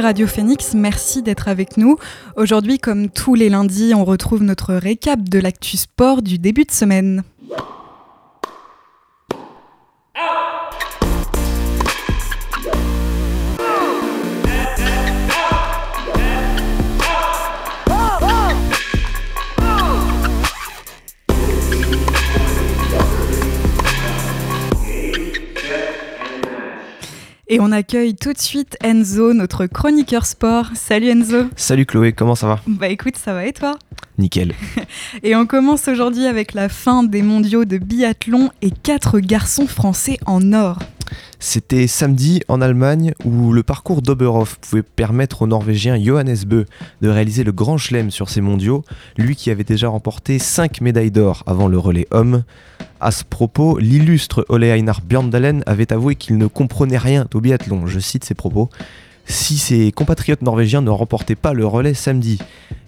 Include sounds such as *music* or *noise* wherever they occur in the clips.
Radio Phoenix, merci d'être avec nous. Aujourd'hui, comme tous les lundis, on retrouve notre récap de l'actu sport du début de semaine. Et on accueille tout de suite Enzo, notre chroniqueur sport. Salut Enzo. Salut Chloé, comment ça va? Bah écoute, ça va et toi? Nickel. *laughs* et on commence aujourd'hui avec la fin des mondiaux de biathlon et quatre garçons français en or. C'était samedi en Allemagne où le parcours d'Oberhof pouvait permettre au Norvégien Johannes Bö de réaliser le grand chelem sur ces mondiaux, lui qui avait déjà remporté 5 médailles d'or avant le relais homme. À ce propos, l'illustre Ole Einar Bjørndalen avait avoué qu'il ne comprenait rien au biathlon, je cite ses propos, si ses compatriotes norvégiens ne remportaient pas le relais samedi.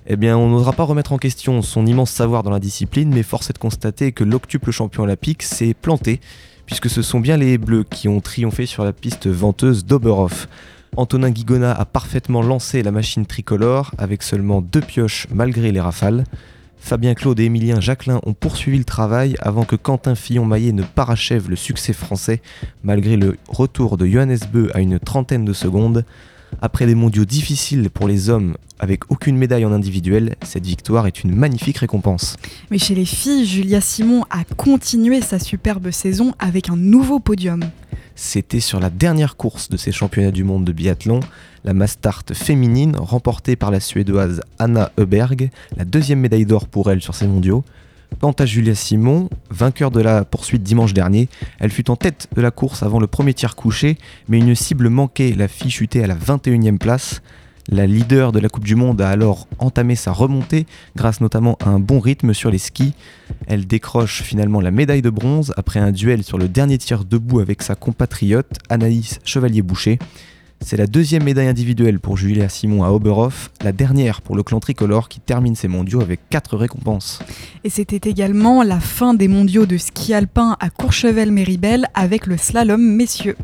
Eh bien, on n'osera pas remettre en question son immense savoir dans la discipline, mais force est de constater que l'octuple champion olympique s'est planté puisque ce sont bien les Bleus qui ont triomphé sur la piste venteuse d'Oberhof. Antonin Guigona a parfaitement lancé la machine tricolore avec seulement deux pioches malgré les rafales. Fabien Claude et Émilien Jacquelin ont poursuivi le travail avant que Quentin Fillon-Maillet ne parachève le succès français malgré le retour de Johannes Beu à une trentaine de secondes. Après des mondiaux difficiles pour les hommes avec aucune médaille en individuel, cette victoire est une magnifique récompense. Mais chez les filles, Julia Simon a continué sa superbe saison avec un nouveau podium. C'était sur la dernière course de ces championnats du monde de biathlon, la Mastart féminine remportée par la Suédoise Anna Heuberg, la deuxième médaille d'or pour elle sur ces mondiaux. Quant à Julia Simon, vainqueur de la poursuite dimanche dernier, elle fut en tête de la course avant le premier tir couché, mais une cible manquée la fit chuter à la 21e place. La leader de la Coupe du Monde a alors entamé sa remontée grâce notamment à un bon rythme sur les skis. Elle décroche finalement la médaille de bronze après un duel sur le dernier tir debout avec sa compatriote Anaïs Chevalier-Boucher. C'est la deuxième médaille individuelle pour Julia Simon à Oberhof, la dernière pour le clan tricolore qui termine ses mondiaux avec quatre récompenses. Et c'était également la fin des mondiaux de ski alpin à Courchevel-Méribel avec le slalom messieurs.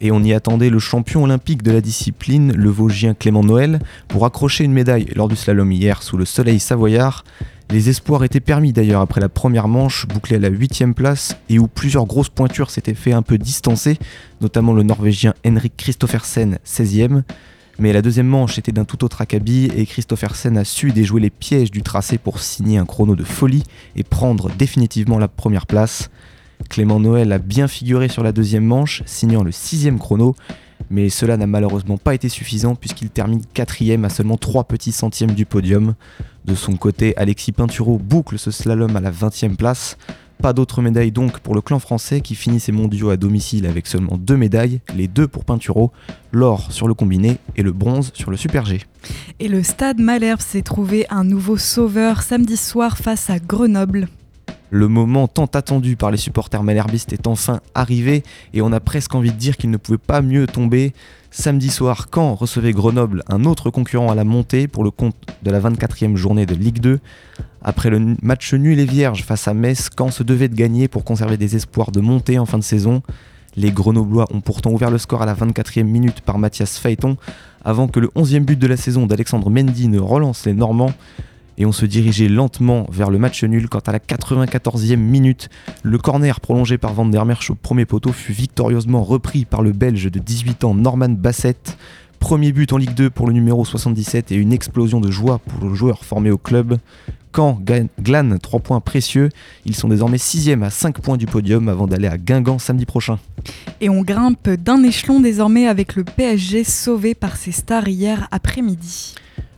Et on y attendait le champion olympique de la discipline, le Vosgien Clément Noël, pour accrocher une médaille lors du slalom hier sous le soleil savoyard. Les espoirs étaient permis d'ailleurs après la première manche, bouclée à la 8 place, et où plusieurs grosses pointures s'étaient fait un peu distancer, notamment le Norvégien Henrik Christoffersen, 16e. Mais la deuxième manche était d'un tout autre acabit et Christoffersen a su déjouer les pièges du tracé pour signer un chrono de folie et prendre définitivement la première place. Clément Noël a bien figuré sur la deuxième manche, signant le sixième chrono, mais cela n'a malheureusement pas été suffisant puisqu'il termine quatrième à seulement 3 petits centièmes du podium. De son côté, Alexis Pinturo boucle ce slalom à la 20e place. Pas d'autres médailles donc pour le clan français qui finit ses mondiaux à domicile avec seulement deux médailles, les deux pour Pinturo, l'or sur le combiné et le bronze sur le Super G. Et le stade Malherbe s'est trouvé un nouveau sauveur samedi soir face à Grenoble. Le moment tant attendu par les supporters malherbistes est enfin arrivé et on a presque envie de dire qu'il ne pouvait pas mieux tomber. Samedi soir, Caen recevait Grenoble, un autre concurrent à la montée pour le compte de la 24e journée de Ligue 2. Après le match nul et vierge face à Metz, Caen se devait de gagner pour conserver des espoirs de montée en fin de saison. Les Grenoblois ont pourtant ouvert le score à la 24e minute par Mathias Phaéton avant que le 11e but de la saison d'Alexandre Mendy ne relance les Normands et on se dirigeait lentement vers le match nul quand à la 94e minute, le corner prolongé par Van der Merch au premier poteau fut victorieusement repris par le Belge de 18 ans Norman Bassett. Premier but en Ligue 2 pour le numéro 77 et une explosion de joie pour le joueur formé au club. Quand glane 3 points précieux, ils sont désormais 6 à 5 points du podium avant d'aller à Guingamp samedi prochain. Et on grimpe d'un échelon désormais avec le PSG sauvé par ses stars hier après-midi.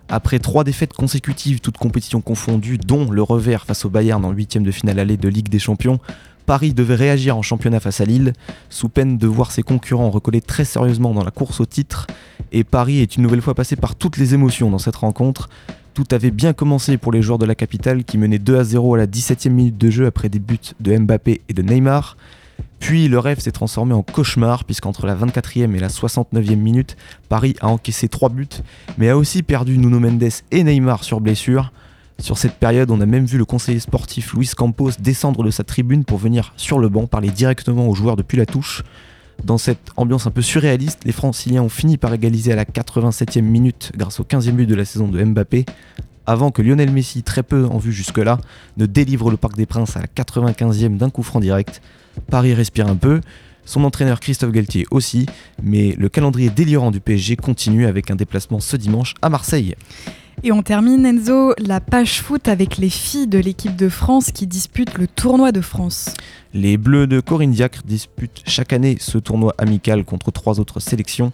Après trois défaites consécutives, toutes compétitions confondues, dont le revers face au Bayern en huitième de finale allée de Ligue des Champions, Paris devait réagir en championnat face à Lille, sous peine de voir ses concurrents recoller très sérieusement dans la course au titre, et Paris est une nouvelle fois passé par toutes les émotions dans cette rencontre. Tout avait bien commencé pour les joueurs de la capitale qui menaient 2 à 0 à la 17e minute de jeu après des buts de Mbappé et de Neymar. Puis le rêve s'est transformé en cauchemar, puisqu'entre la 24e et la 69e minute, Paris a encaissé 3 buts, mais a aussi perdu Nuno Mendes et Neymar sur blessure. Sur cette période, on a même vu le conseiller sportif Luis Campos descendre de sa tribune pour venir sur le banc parler directement aux joueurs depuis la touche. Dans cette ambiance un peu surréaliste, les Franciliens ont fini par égaliser à la 87e minute grâce au 15e but de la saison de Mbappé, avant que Lionel Messi, très peu en vue jusque-là, ne délivre le Parc des Princes à la 95e d'un coup franc direct. Paris respire un peu, son entraîneur Christophe Galtier aussi, mais le calendrier délirant du PSG continue avec un déplacement ce dimanche à Marseille. Et on termine Enzo, la page foot avec les filles de l'équipe de France qui disputent le tournoi de France. Les Bleus de Corinne Diacre disputent chaque année ce tournoi amical contre trois autres sélections.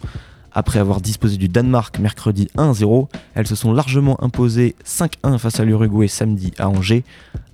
Après avoir disposé du Danemark mercredi 1-0, elles se sont largement imposées 5-1 face à l'Uruguay samedi à Angers.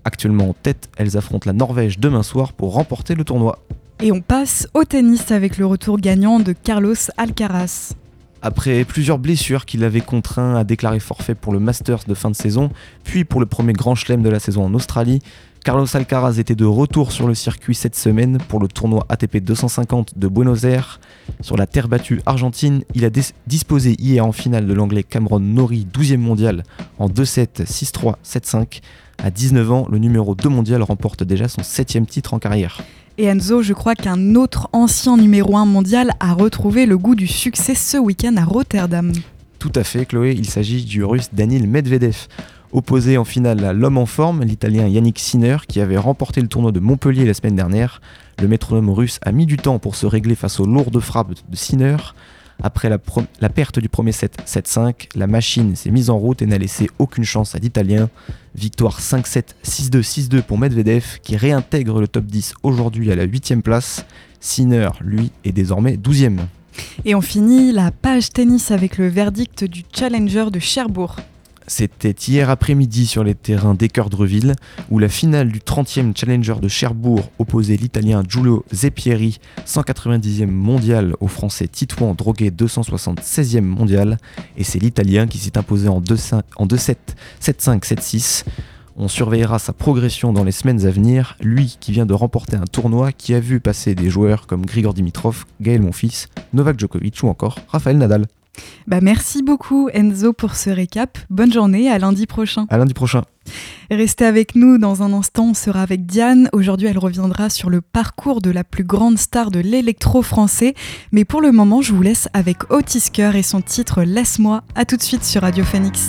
Actuellement en tête, elles affrontent la Norvège demain soir pour remporter le tournoi. Et on passe au tennis avec le retour gagnant de Carlos Alcaraz. Après plusieurs blessures qui l'avaient contraint à déclarer forfait pour le Masters de fin de saison, puis pour le premier grand chelem de la saison en Australie, Carlos Alcaraz était de retour sur le circuit cette semaine pour le tournoi ATP 250 de Buenos Aires. Sur la terre battue argentine, il a disposé hier en finale de l'anglais Cameron Norrie, 12e mondial, en 2-7, 6-3, 7-5. À 19 ans, le numéro 2 mondial remporte déjà son 7 titre en carrière. Et Enzo, je crois qu'un autre ancien numéro 1 mondial a retrouvé le goût du succès ce week-end à Rotterdam. Tout à fait, Chloé, il s'agit du russe Danil Medvedev. Opposé en finale à l'homme en forme, l'italien Yannick Sinner, qui avait remporté le tournoi de Montpellier la semaine dernière. Le métronome russe a mis du temps pour se régler face aux lourdes frappes de Sinner. Après la, perte du premier set 7-5, la machine s'est mise en route et n'a laissé aucune chance à l'Italien. Victoire 5-7, 6-2, 6-2 pour Medvedev qui réintègre le top 10 aujourd'hui à la 8ème place. Sinner, lui, est désormais 12ème. Et on finit la page tennis avec le verdict du Challenger de Cherbourg. C'était hier après-midi sur les terrains d'Équeurdreville, où la finale du 30e Challenger de Cherbourg opposait l'Italien Giulio Zeppieri, 190e mondial, au Français Titouan Droguet, 276e mondial. Et c'est l'Italien qui s'est imposé en 2-7, 7-5, 7-6. On surveillera sa progression dans les semaines à venir, lui qui vient de remporter un tournoi qui a vu passer des joueurs comme Grigor Dimitrov, Gaël Monfils, Novak Djokovic ou encore Raphaël Nadal. Bah merci beaucoup Enzo pour ce récap. Bonne journée, à lundi prochain. À lundi prochain. Restez avec nous dans un instant, on sera avec Diane. Aujourd'hui, elle reviendra sur le parcours de la plus grande star de l'électro français. Mais pour le moment, je vous laisse avec Otis et son titre Laisse-moi. À tout de suite sur Radio Phoenix.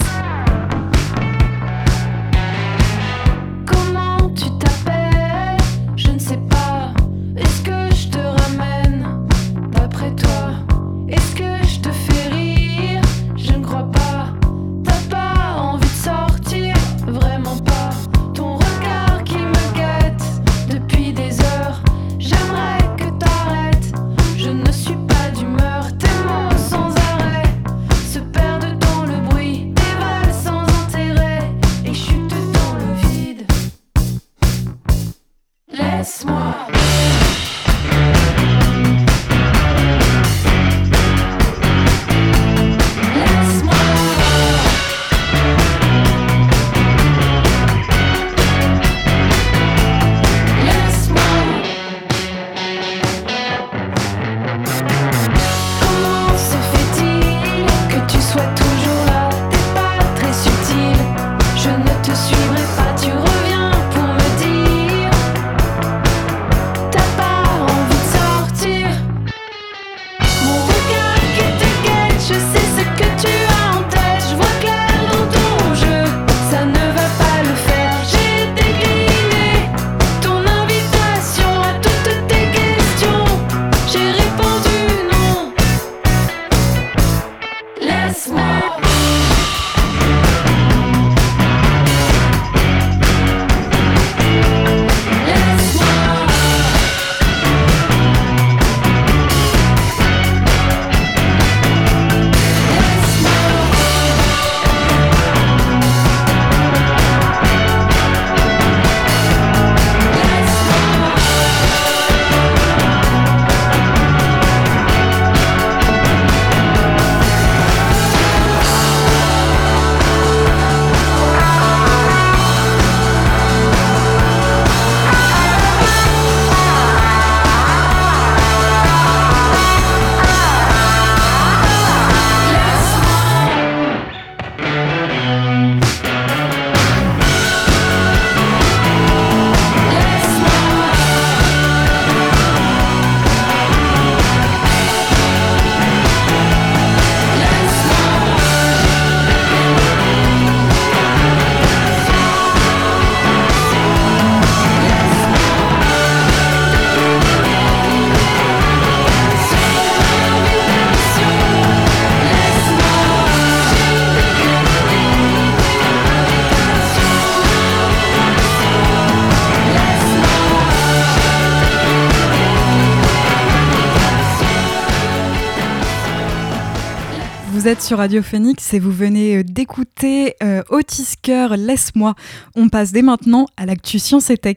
Êtes sur Radio Phoenix et vous venez euh, d'écouter euh, Otis Laisse-moi. On passe dès maintenant à l'actu Science et Tech.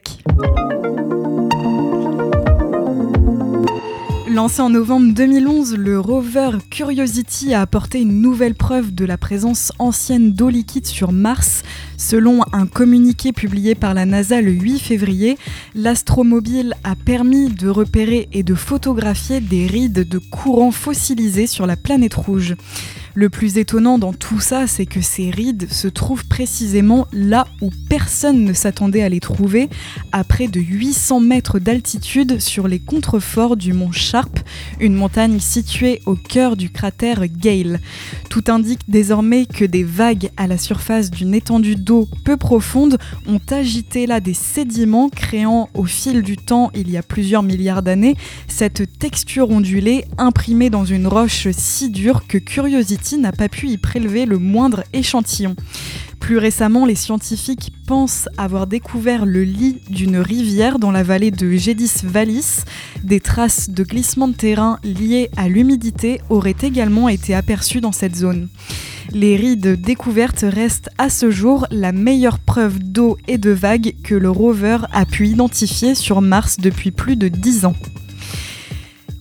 Lancé en novembre 2011, le rover Curiosity a apporté une nouvelle preuve de la présence ancienne d'eau liquide sur Mars. Selon un communiqué publié par la NASA le 8 février, l'astromobile a permis de repérer et de photographier des rides de courant fossilisés sur la planète rouge. Le plus étonnant dans tout ça, c'est que ces rides se trouvent précisément là où personne ne s'attendait à les trouver, à près de 800 mètres d'altitude sur les contreforts du mont Sharp, une montagne située au cœur du cratère Gale. Tout indique désormais que des vagues à la surface d'une étendue d'eau peu profonde ont agité là des sédiments, créant au fil du temps, il y a plusieurs milliards d'années, cette texture ondulée imprimée dans une roche si dure que Curiosity n'a pas pu y prélever le moindre échantillon. Plus récemment, les scientifiques pensent avoir découvert le lit d'une rivière dans la vallée de Gédis Vallis. Des traces de glissement de terrain liées à l'humidité auraient également été aperçues dans cette zone. Les rides découvertes restent à ce jour la meilleure preuve d'eau et de vagues que le rover a pu identifier sur Mars depuis plus de 10 ans.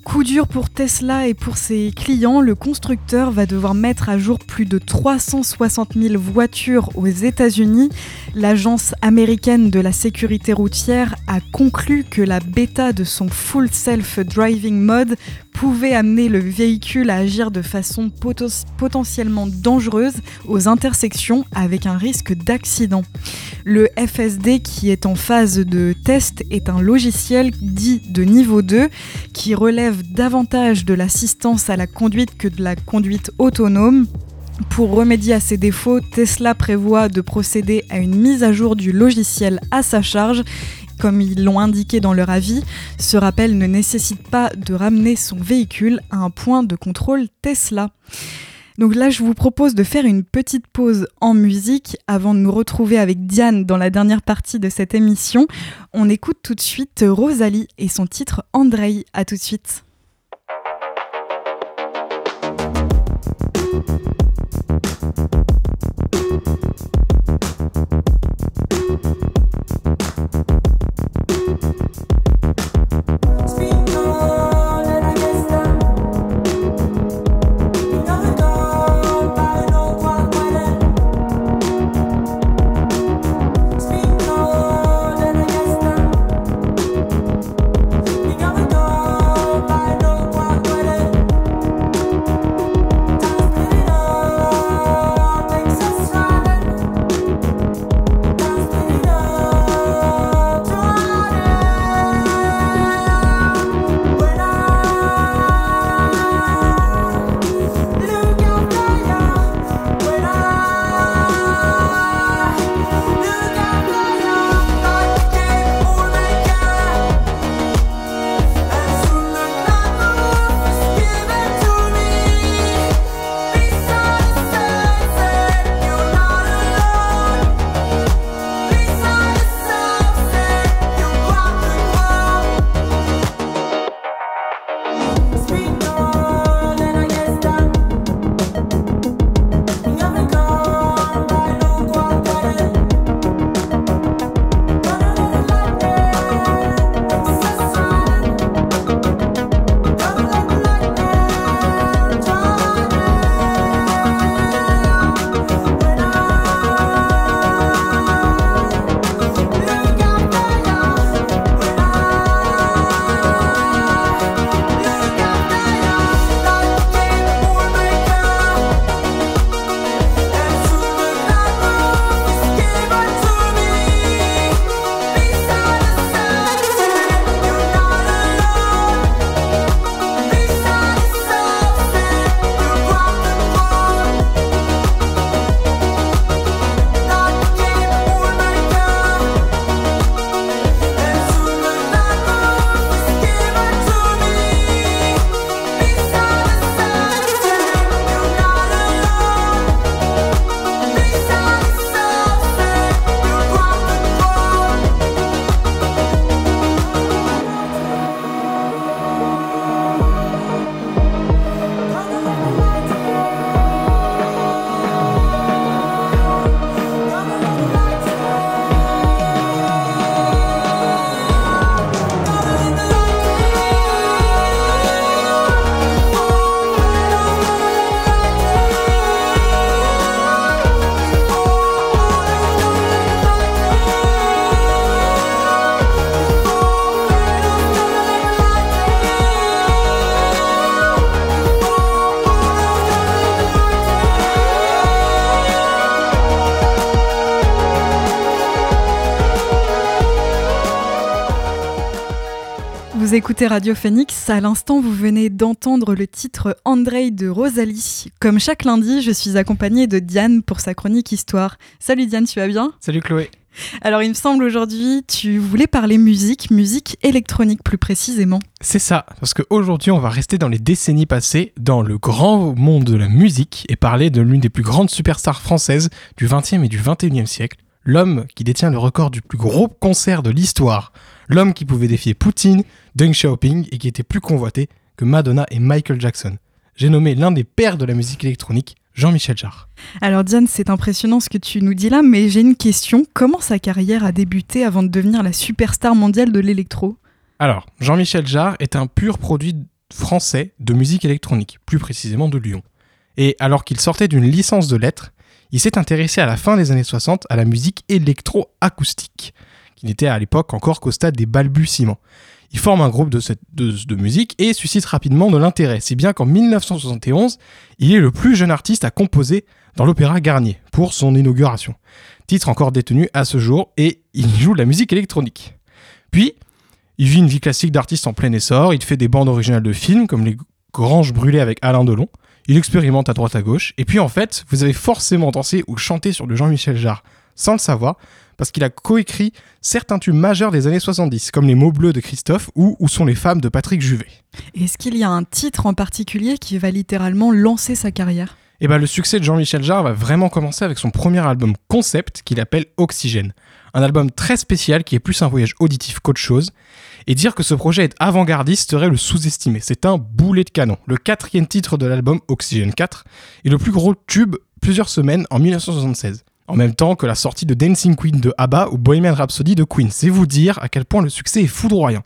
Coup dur pour Tesla et pour ses clients, le constructeur va devoir mettre à jour plus de 360 000 voitures aux États-Unis. L'agence américaine de la sécurité routière a conclu que la bêta de son Full Self Driving Mode pouvait amener le véhicule à agir de façon potentiellement dangereuse aux intersections avec un risque d'accident. Le FSD qui est en phase de test est un logiciel dit de niveau 2 qui relève davantage de l'assistance à la conduite que de la conduite autonome. Pour remédier à ces défauts, Tesla prévoit de procéder à une mise à jour du logiciel à sa charge comme ils l'ont indiqué dans leur avis, ce rappel ne nécessite pas de ramener son véhicule à un point de contrôle Tesla. Donc là, je vous propose de faire une petite pause en musique avant de nous retrouver avec Diane dans la dernière partie de cette émission. On écoute tout de suite Rosalie et son titre Andrei. À tout de suite. Vous écoutez Radio Phoenix. À l'instant, vous venez d'entendre le titre Andrei de Rosalie. Comme chaque lundi, je suis accompagnée de Diane pour sa chronique Histoire. Salut Diane, tu vas bien? Salut Chloé. Alors, il me semble aujourd'hui, tu voulais parler musique, musique électronique plus précisément. C'est ça, parce qu'aujourd'hui, on va rester dans les décennies passées, dans le grand monde de la musique, et parler de l'une des plus grandes superstars françaises du 20e et du 21e siècle, l'homme qui détient le record du plus gros concert de l'histoire, l'homme qui pouvait défier Poutine, Deng Xiaoping et qui était plus convoité que Madonna et Michael Jackson. J'ai nommé l'un des pères de la musique électronique, Jean-Michel Jarre. Alors Diane, c'est impressionnant ce que tu nous dis là, mais j'ai une question. Comment sa carrière a débuté avant de devenir la superstar mondiale de l'électro? Alors, Jean-Michel Jarre est un pur produit français de musique électronique, plus précisément de Lyon. Et alors qu'il sortait d'une licence de lettres, il s'est intéressé à la fin des années 60 à la musique électro-acoustique, qui n'était à l'époque encore qu'au stade des balbutiements. Il forme un groupe de, musique et suscite rapidement de l'intérêt, si bien qu'en 1971, il est le plus jeune artiste à composer dans l'Opéra Garnier pour son inauguration. Titre encore détenu à ce jour et il joue de la musique électronique. Puis, il vit une vie classique d'artiste en plein essor, il fait des bandes originales de films comme Les Granges brûlées avec Alain Delon, il expérimente à droite à gauche, et puis en fait, vous avez forcément dansé ou chanté sur le Jean-Michel Jarre sans le savoir, parce qu'il a coécrit certains tubes majeurs des années 70, comme Les mots bleus de Christophe ou Où sont les femmes de Patrick Juvet. Est-ce qu'il y a un titre en particulier qui va littéralement lancer sa carrière? Eh bien, le succès de Jean-Michel Jarre va vraiment commencer avec son premier album concept qu'il appelle Oxygène. Un album très spécial qui est plus un voyage auditif qu'autre chose. Et dire que ce projet est avant-gardiste serait le sous-estimer. C'est un boulet de canon. Le quatrième titre de l'album, Oxygène 4, est le plus gros tube plusieurs semaines en 1976 en même temps que la sortie de Dancing Queen de ABBA ou Bohemian Rhapsody de Queen. C'est vous dire à quel point le succès est foudroyant.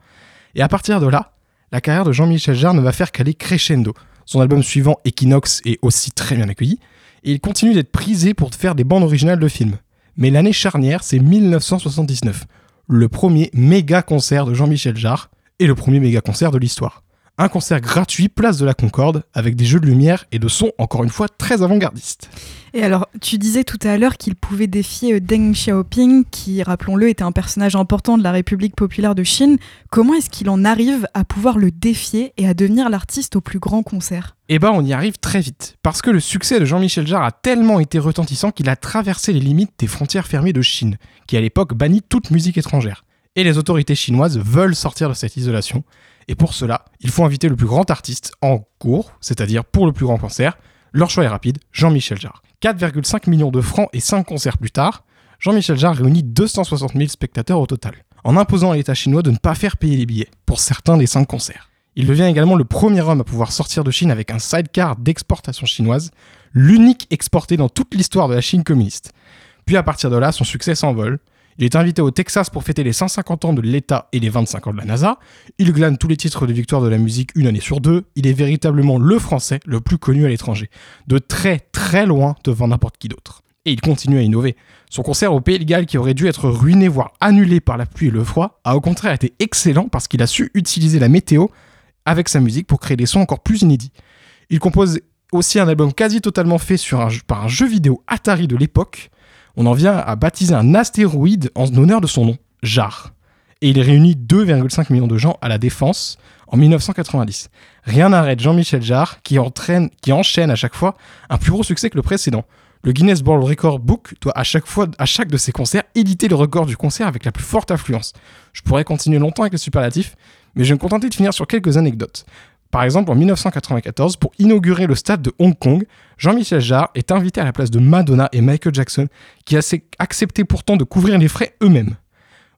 Et à partir de là, la carrière de Jean-Michel Jarre ne va faire qu'aller crescendo. Son album suivant, Equinox, est aussi très bien accueilli, et il continue d'être prisé pour faire des bandes originales de films. Mais l'année charnière, c'est 1979, le premier méga concert de Jean-Michel Jarre, et le premier méga concert de l'histoire un concert gratuit place de la Concorde avec des jeux de lumière et de son encore une fois très avant-gardistes. Et alors, tu disais tout à l'heure qu'il pouvait défier euh, Deng Xiaoping, qui, rappelons-le, était un personnage important de la République populaire de Chine. Comment est-ce qu'il en arrive à pouvoir le défier et à devenir l'artiste au plus grand concert? Eh ben, on y arrive très vite, parce que le succès de Jean-Michel Jarre a tellement été retentissant qu'il a traversé les limites des frontières fermées de Chine, qui à l'époque bannit toute musique étrangère. Et les autorités chinoises veulent sortir de cette isolation, et pour cela, il faut inviter le plus grand artiste en cours, c'est-à-dire pour le plus grand concert. Leur choix est rapide, Jean-Michel Jarre. 4,5 millions de francs et 5 concerts plus tard, Jean-Michel Jarre réunit 260 000 spectateurs au total, en imposant à l'État chinois de ne pas faire payer les billets pour certains des 5 concerts. Il devient également le premier homme à pouvoir sortir de Chine avec un sidecar d'exportation chinoise, l'unique exporté dans toute l'histoire de la Chine communiste. Puis à partir de là, son succès s'envole, il est invité au Texas pour fêter les 150 ans de l'État et les 25 ans de la NASA. Il glane tous les titres de victoire de la musique une année sur deux. Il est véritablement le français le plus connu à l'étranger. De très très loin devant n'importe qui d'autre. Et il continue à innover. Son concert au Pays de Galles, qui aurait dû être ruiné, voire annulé par la pluie et le froid, a au contraire été excellent parce qu'il a su utiliser la météo avec sa musique pour créer des sons encore plus inédits. Il compose aussi un album quasi totalement fait par un jeu vidéo Atari de l'époque, on en vient à baptiser un astéroïde en honneur de son nom, JAR. Et il réunit 2,5 millions de gens à la Défense en 1990. Rien n'arrête Jean-Michel Jarre qui, entraîne, qui enchaîne à chaque fois un plus gros succès que le précédent. Le Guinness World Record Book doit à chaque fois, à chaque de ses concerts, éditer le record du concert avec la plus forte affluence. Je pourrais continuer longtemps avec les superlatifs, mais je vais me contenter de finir sur quelques anecdotes. Par exemple, en 1994, pour inaugurer le stade de Hong Kong, Jean-Michel Jarre est invité à la place de Madonna et Michael Jackson, qui acceptaient pourtant de couvrir les frais eux-mêmes.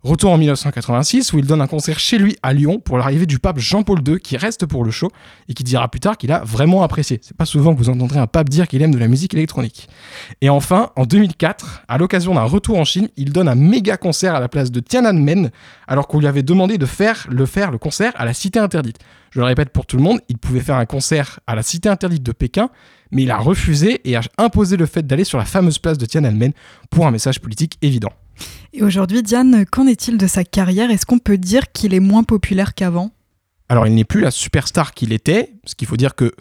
Retour en 1986 où il donne un concert chez lui à Lyon pour l'arrivée du pape Jean-Paul II qui reste pour le show et qui dira plus tard qu'il a vraiment apprécié. C'est pas souvent que vous entendrez un pape dire qu'il aime de la musique électronique. Et enfin, en 2004, à l'occasion d'un retour en Chine, il donne un méga concert à la place de Tiananmen alors qu'on lui avait demandé de faire le faire le concert à la cité interdite. Je le répète pour tout le monde, il pouvait faire un concert à la cité interdite de Pékin, mais il a refusé et a imposé le fait d'aller sur la fameuse place de Tiananmen pour un message politique évident. Et aujourd'hui, Diane, qu'en est-il de sa carrière? Est-ce qu'on peut dire qu'il est moins populaire qu'avant? Alors, il n'est plus la superstar qu'il était, ce qu'il faut dire que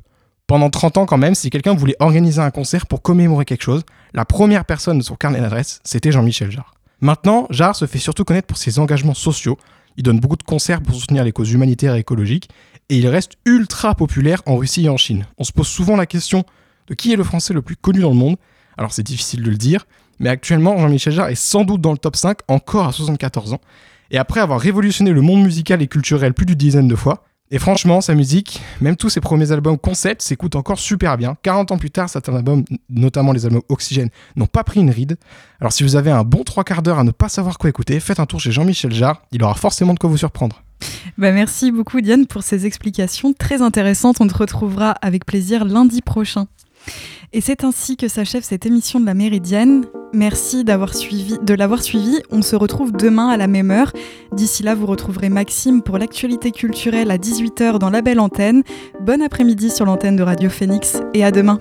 pendant 30 ans quand même, si quelqu'un voulait organiser un concert pour commémorer quelque chose, la première personne de son carnet d'adresse, c'était Jean-Michel Jarre. Maintenant, Jarre se fait surtout connaître pour ses engagements sociaux. Il donne beaucoup de concerts pour soutenir les causes humanitaires et écologiques. Et il reste ultra populaire en Russie et en Chine. On se pose souvent la question de qui est le français le plus connu dans le monde. Alors c'est difficile de le dire, mais actuellement Jean-Michel Jarre est sans doute dans le top 5 encore à 74 ans. Et après avoir révolutionné le monde musical et culturel plus d'une dizaine de fois, et franchement, sa musique, même tous ses premiers albums concept, s'écoutent encore super bien. 40 ans plus tard, certains albums, notamment les albums Oxygène, n'ont pas pris une ride. Alors si vous avez un bon trois quarts d'heure à ne pas savoir quoi écouter, faites un tour chez Jean-Michel Jarre, il aura forcément de quoi vous surprendre. Bah merci beaucoup Diane pour ces explications très intéressantes. On te retrouvera avec plaisir lundi prochain. Et c'est ainsi que s'achève cette émission de la Méridienne. Merci de l'avoir suivi. On se retrouve demain à la même heure. D'ici là, vous retrouverez Maxime pour l'actualité culturelle à 18h dans la belle antenne. Bon après-midi sur l'antenne de Radio Phoenix et à demain.